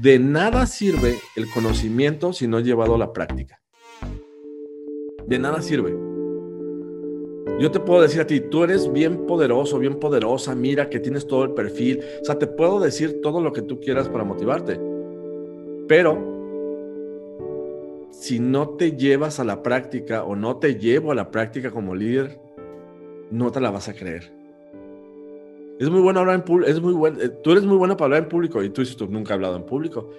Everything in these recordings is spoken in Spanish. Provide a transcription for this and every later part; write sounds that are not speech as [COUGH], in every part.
De nada sirve el conocimiento si no es llevado a la práctica. De nada sirve. Yo te puedo decir a ti, tú eres bien poderoso, bien poderosa, mira que tienes todo el perfil. O sea, te puedo decir todo lo que tú quieras para motivarte. Pero si no te llevas a la práctica o no te llevo a la práctica como líder, no te la vas a creer. Es muy bueno hablar en público, es muy bueno, eh, tú eres muy bueno para hablar en público y tú dices, tú nunca has hablado en público,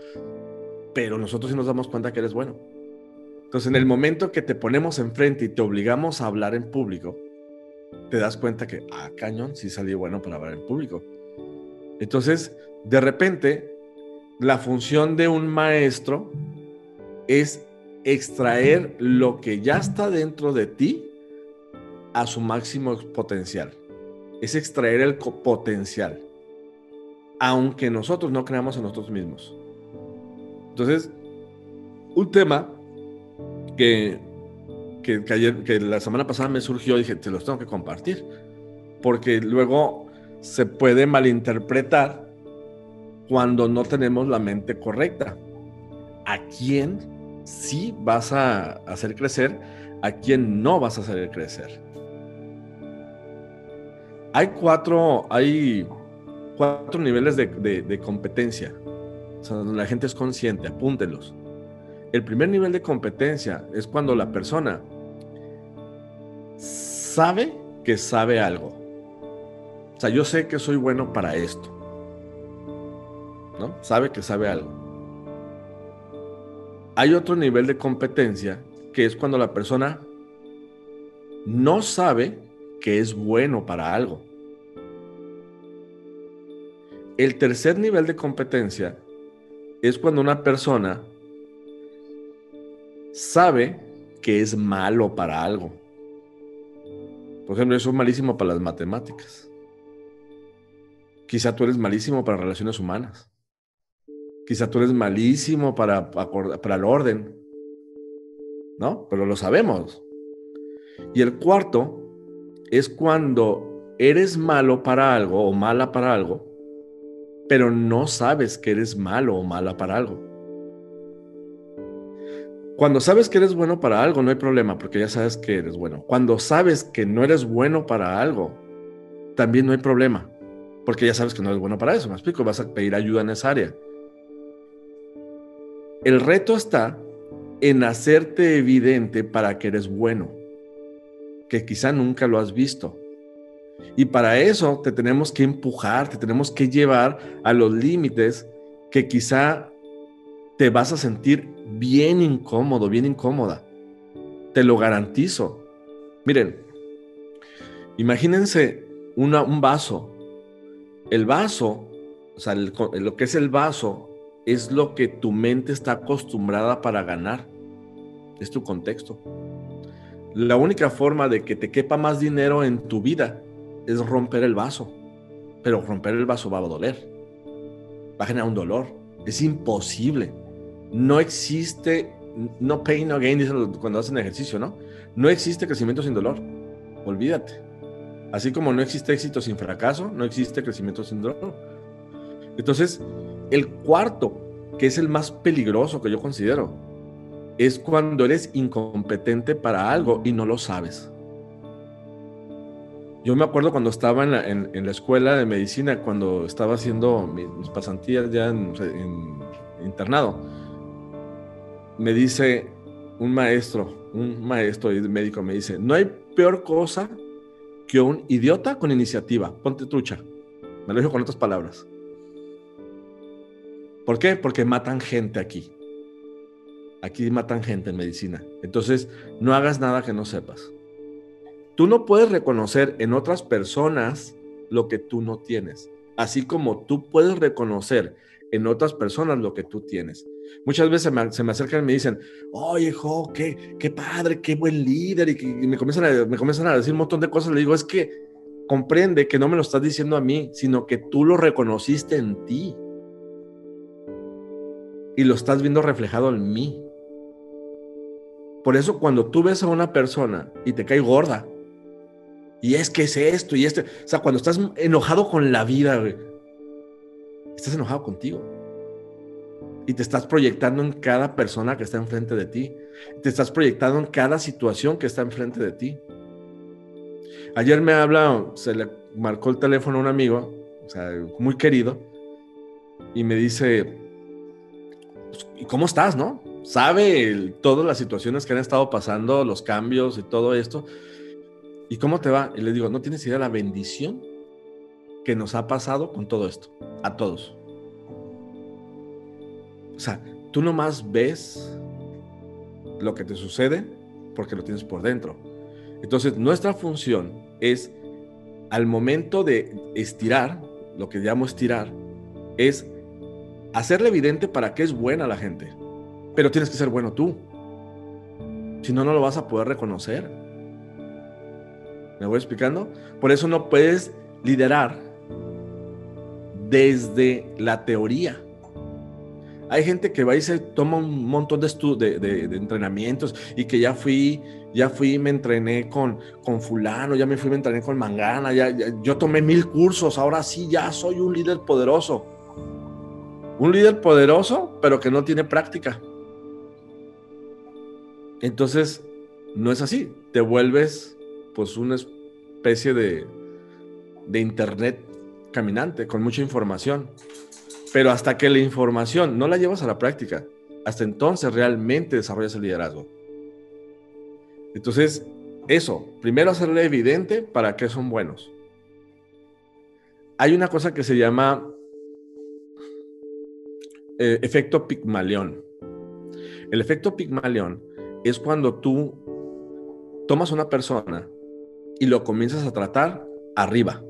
pero nosotros sí nos damos cuenta que eres bueno. Entonces, en el momento que te ponemos enfrente y te obligamos a hablar en público, te das cuenta que, ah, cañón, sí salí bueno para hablar en público. Entonces, de repente, la función de un maestro es extraer lo que ya está dentro de ti a su máximo potencial. Es extraer el potencial. Aunque nosotros no creamos en nosotros mismos. Entonces, un tema que, que, ayer, que la semana pasada me surgió, dije, te los tengo que compartir. Porque luego se puede malinterpretar cuando no tenemos la mente correcta. ¿A quién sí vas a hacer crecer, a quién no vas a hacer crecer? Hay cuatro, hay cuatro niveles de, competencia. la gente es consciente, apúntenlos. El primer nivel de competencia es cuando la persona sabe que sabe algo. O sea, yo sé que soy bueno para esto. ¿No? Sabe que sabe algo. Hay otro nivel de competencia que es cuando la persona no sabe que es bueno para algo. El tercer nivel de competencia es cuando una persona sabe que es malo para algo. Por ejemplo, yo soy malísimo para las matemáticas. Quizá tú eres malísimo para relaciones humanas. Quizá tú eres malísimo para, para el orden. ¿No? Pero lo sabemos. Y el cuarto es cuando eres malo para algo o mala para algo, pero no sabes que eres malo o mala para algo. Cuando sabes que eres bueno para algo, no hay problema, porque ya sabes que eres bueno. Cuando sabes que no eres bueno para algo, también no hay problema, porque ya sabes que no eres bueno para eso. Me explico, vas a pedir ayuda en esa área. El reto está en hacerte evidente para que eres bueno, que quizá nunca lo has visto. Y para eso te tenemos que empujar, te tenemos que llevar a los límites que quizá te vas a sentir bien incómodo, bien incómoda. Te lo garantizo. Miren, imagínense un vaso. El vaso, o sea, lo que es el vaso, es lo que tu mente está acostumbrada para ganar. Es tu contexto. La única forma de que te quepa más dinero en tu vida es romper el vaso. Pero romper el vaso va a doler. Va a generar un dolor. Es imposible no existe, no pain, no gain, dicen cuando hacen ejercicio, ¿no? No existe crecimiento sin dolor. Olvídate. Así como no existe éxito sin fracaso, no existe crecimiento sin dolor. Entonces, el cuarto, que es el más peligroso que yo considero, es cuando eres incompetente para algo y no lo sabes. Yo me acuerdo cuando estaba en la, escuela de medicina, cuando estaba haciendo mis, pasantías ya en internado me dice un maestro, un maestro médico me dice, no hay peor cosa que un idiota con iniciativa. Ponte trucha. Me lo dijo con otras palabras. ¿Por qué? Porque matan gente aquí. Aquí matan gente en medicina. Entonces, no hagas nada que no sepas. Tú no puedes reconocer en otras personas lo que tú no tienes, así como tú puedes reconocer en otras personas lo que tú tienes. Muchas veces se me acercan y me dicen, oye, jo, qué, qué padre, qué buen líder, y, me, comienzan a, me comienzan a decir un montón de cosas. Le digo, es que comprende que no me lo estás diciendo a mí, sino que tú lo reconociste en ti. Y lo estás viendo reflejado en mí. Por eso cuando tú ves a una persona y te cae gorda, y es que es esto y este, o sea, cuando estás enojado con la vida, estás enojado contigo. Y te estás proyectando en cada persona que está enfrente de ti. Te estás proyectando en cada situación que está enfrente de ti. Ayer me habla, se le marcó el teléfono a un amigo, o sea, muy querido, y me dice, pues, ¿y cómo estás, no? Sabe todas las situaciones que han estado pasando, los cambios y todo esto. ¿Y cómo te va? Y le digo, no tienes idea de la bendición que nos ha pasado con todo esto, a todos. O sea, tú nomás ves lo que te sucede porque lo tienes por dentro. Entonces, nuestra función es, al momento de estirar, lo que llamo estirar, es hacerle evidente para qué es buena la gente. Pero tienes que ser bueno tú. Si no, no lo vas a poder reconocer. ¿Me voy explicando? Por eso no puedes liderar desde la teoría. Hay gente que va y se toma un montón de, de, entrenamientos y que ya fui, ya fui, me entrené con, con fulano, ya me fui, me entrené con mangana, ya, yo tomé mil cursos, ahora sí ya soy un líder poderoso. Un líder poderoso, pero que no tiene práctica. Entonces, no es así. Te vuelves pues una especie de, de internet caminante con mucha información. Pero hasta que la información no la llevas a la práctica, hasta entonces realmente desarrollas el liderazgo. Entonces, eso, primero hacerle evidente para qué son buenos. Hay una cosa que se llama eh, efecto Pigmalión. El efecto Pigmalión es cuando tú tomas una persona y lo comienzas a tratar arriba.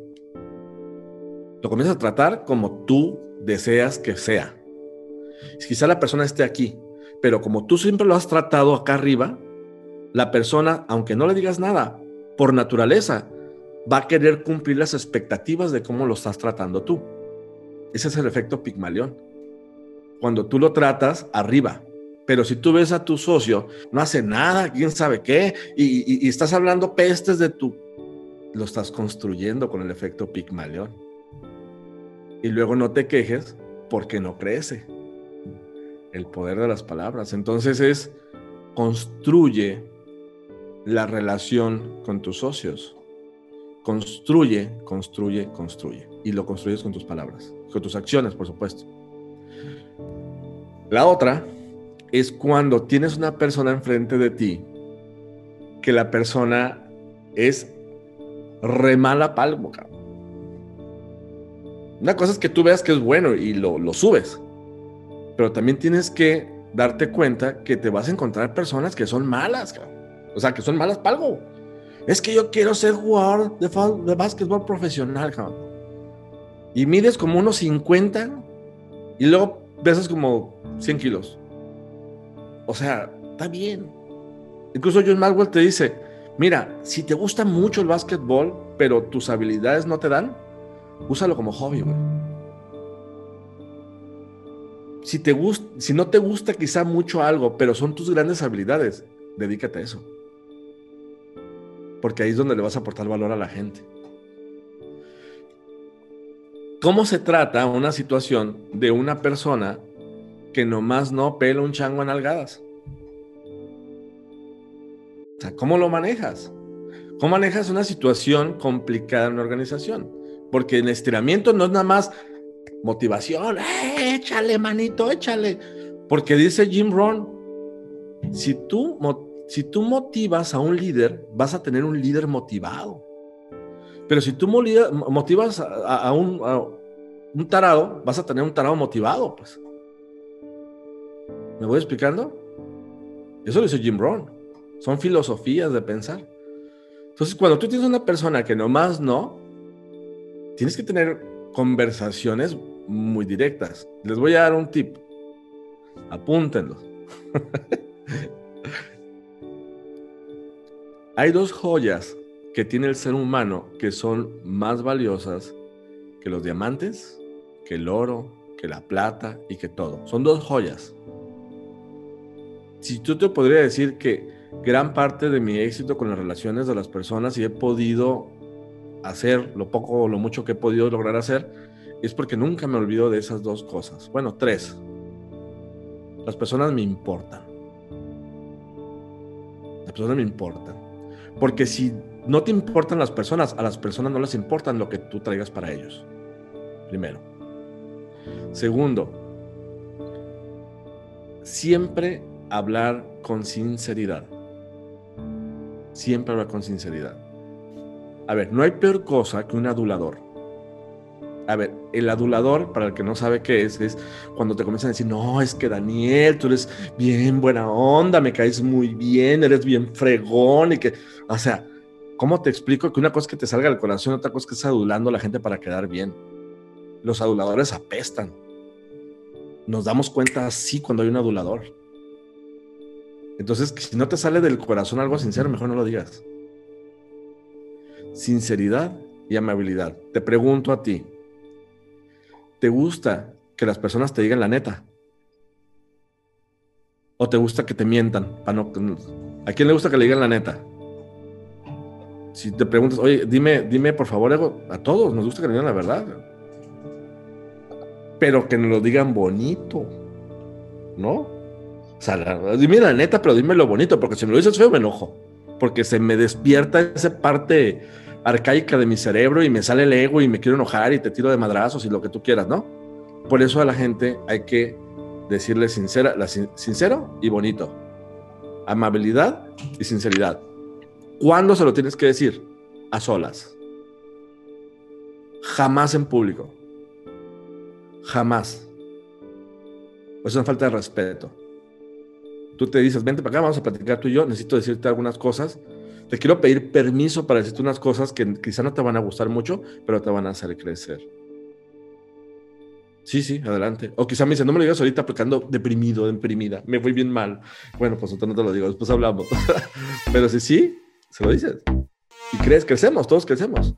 Lo comienzas a tratar como tú deseas que sea. Quizá la persona esté aquí, pero como tú siempre lo has tratado acá arriba, la persona, aunque no le digas nada, por naturaleza, va a querer cumplir las expectativas de cómo lo estás tratando tú. Ese es el efecto Pigmalión. Cuando tú lo tratas arriba, pero si tú ves a tu socio, no hace nada, quién sabe qué, y, estás hablando pestes de tu, lo estás construyendo con el efecto Pigmalión y luego no te quejes porque no crece. El poder de las palabras. Entonces es construye la relación con tus socios. Construye, construye, construye. Y lo construyes con tus palabras, con tus acciones, por supuesto. La otra es cuando tienes una persona enfrente de ti que la persona es re mala palmo, una cosa es que tú veas que es bueno y lo, subes, pero también tienes que darte cuenta que te vas a encontrar personas que son malas, o sea, que son malas para algo. Es que yo quiero ser jugador de, de básquetbol profesional, Y mides como unos 50 y luego pesas como 100 kilos. O sea, está bien. Incluso John Maxwell te dice, mira, si te gusta mucho el básquetbol, pero tus habilidades no te dan, úsalo como hobby, güey. Si, te si no te gusta quizá mucho algo, pero son tus grandes habilidades, dedícate a eso. Porque ahí es donde le vas a aportar valor a la gente. ¿Cómo se trata una situación de una persona que nomás no pela un chango en algadas? O sea, ¿cómo lo manejas? ¿Cómo manejas una situación complicada en una organización? Porque el estiramiento no es nada más motivación, eh, échale manito, échale. Porque dice Jim Rohn, si tú, si tú motivas a un líder, vas a tener un líder motivado. Pero si tú motivas a, un, un, tarado, vas a tener un tarado motivado, pues. ¿Me voy explicando? Eso lo dice Jim Rohn. Son filosofías de pensar. Entonces, cuando tú tienes una persona que nomás no, tienes que tener conversaciones muy directas. Les voy a dar un tip. Apúntenlo. [LAUGHS] Hay dos joyas que tiene el ser humano que son más valiosas que los diamantes, que el oro, que la plata y que todo. Son dos joyas. Si tú te podría decir que gran parte de mi éxito con las relaciones de las personas y he podido hacer lo poco o lo mucho que he podido lograr hacer, es porque nunca me olvido de esas dos cosas. Bueno, tres. Las personas me importan. Las personas me importan. Porque si no te importan las personas, a las personas no les importan lo que tú traigas para ellos. Primero. Segundo, siempre hablar con sinceridad. Siempre hablar con sinceridad. A ver, no hay peor cosa que un adulador. A ver, el adulador, para el que no sabe qué es, es cuando te comienzan a decir, no, es que Daniel, tú eres bien buena onda, me caes muy bien, eres bien fregón y que, o sea, ¿cómo te explico que una cosa es que te salga del corazón, otra cosa es que estás adulando a la gente para quedar bien? Los aduladores apestan. Nos damos cuenta así cuando hay un adulador. Entonces, si no te sale del corazón algo sincero, mejor no lo digas. Sinceridad y amabilidad. Te pregunto a ti, ¿te gusta que las personas te digan la neta? ¿O te gusta que te mientan? ¿A quién le gusta que le digan la neta? Si te preguntas, oye, dime, dime por favor, a todos nos gusta que le digan la verdad. Pero que nos lo digan bonito, ¿no? O sea, dime la neta, pero dime lo bonito, porque si me lo dices feo me enojo. Porque se me despierta esa parte arcaica de mi cerebro y me sale el ego y me quiero enojar y te tiro de madrazos y lo que tú quieras, ¿no? Por eso a la gente hay que decirle sincera, sincero y bonito. Amabilidad y sinceridad. ¿Cuándo se lo tienes que decir? A solas. Jamás en público. Jamás. Es una falta de respeto tú te dices, vente para acá, vamos a platicar tú y yo, necesito decirte algunas cosas. Te quiero pedir permiso para decirte unas cosas que quizá no te van a gustar mucho, pero te van a hacer crecer. Sí, sí, adelante. O quizá me dice, no me lo digas ahorita porque ando deprimido, deprimida, me fui bien mal. Bueno, pues entonces no te lo digo, después hablamos. [LAUGHS] pero si sí, se lo dices. Y crees, crecemos, todos crecemos.